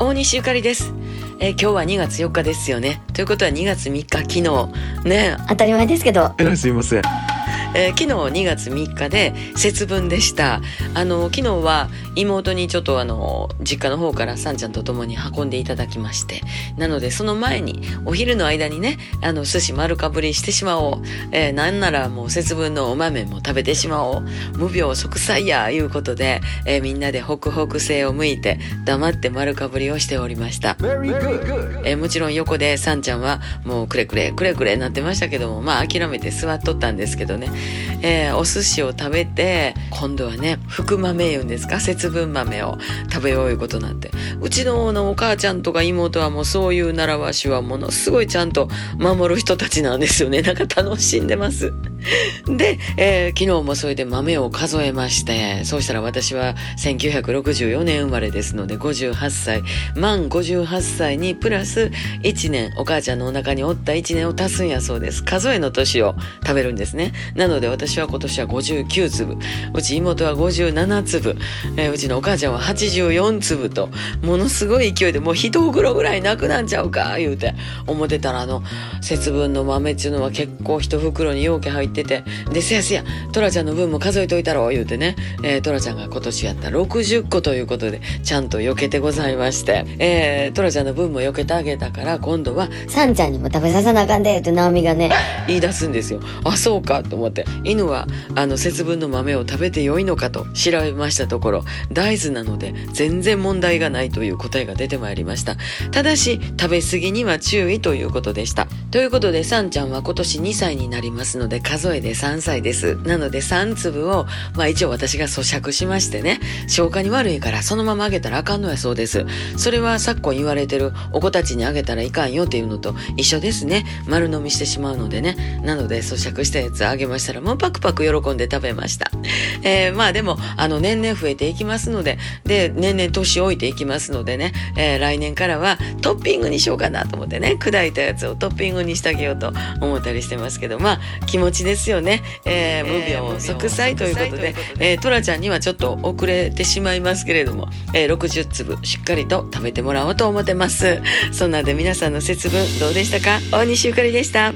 大西ゆかりです。えー今日は2月4日ですよね。ということは2月3日昨日ね、当たり前ですけどえらいすいません。えー昨日2月3日で節分でした。あの昨日は妹にちょっとあの実家の方からさんちゃんと共に運んでいただきまして、なのでその前にお昼の間にね、あの寿司丸かぶりしてしまおう。えーなんならもう節分のお豆も食べてしまおう。無病息災やいうことで、えーみんなでホクホク性を向いて黙って丸かぶりをしておりました。えーもちろん横でさんちゃんはもうくれくれくれくれなってましたけどもまあ諦めて座っとったんですけどね、えーお寿司を食べて今度はね福豆言うんですか？節分豆を食べよういうことなんてうちののお母ちゃんとか妹はもうそうういう習わしはものすごいちゃんと守る人たちなんですよね。なんか楽しんでます。で、えー昨日もそれで豆を数えましてそうしたら私は1964年生まれですので58歳。満58歳にプラス1年お母ちゃんのお腹におった1年を足すんやそうです。数えの年を食べるんですね。なので私は今年は59粒。うち妹は57粒、えーうちのお母ちゃんは84粒とものすごい勢いでもう一袋ぐらいなくなんちゃうか言うて思ってたらあの節分の豆っていうのは結構一袋に容器入っててでせやせやトラちゃんの分も数えといたろ言うてね、えートラちゃんが今年やった60個ということでちゃんと避けてございまして、えートラちゃんの分も避けてあげたから今度はさんちゃんにも食べさせなあかんでって直美がね。言い出すんですよ。あそうかと思って。犬はあの節分の豆を食べてよいのかと調べましたところ大豆なので全然問題がないという答えが出てまいりました。ただし食べ過ぎには注意ということでした。ということでさんちゃんは今年2歳になりますので数えで3歳です。なので3粒をまあ一応私が咀嚼しましてね消化に悪いからそのままあげたらあかんのやそうです。それは昨今言われてるお子たちにあげたらいかんよっていうのと一緒ですね。丸飲みしてしまうのでね。なので咀嚼したやつあげましたらもうパクパク喜んで食べました。えーまあでもあの年々増えていきますのでで年々年老いていきますのでね、えー来年からはトッピングにしようかなと思ってね砕いたやつをトッピングにしてあげようと思ったりしてますけどまあ気持ちですよね、えー無病息災ということで、えートラちゃんにはちょっと遅れてしまいますけれども、えー60粒しっかりと食べてもらおうと思ってます。そんなんで皆さんの節分どうでしたか？大西ゆかりでした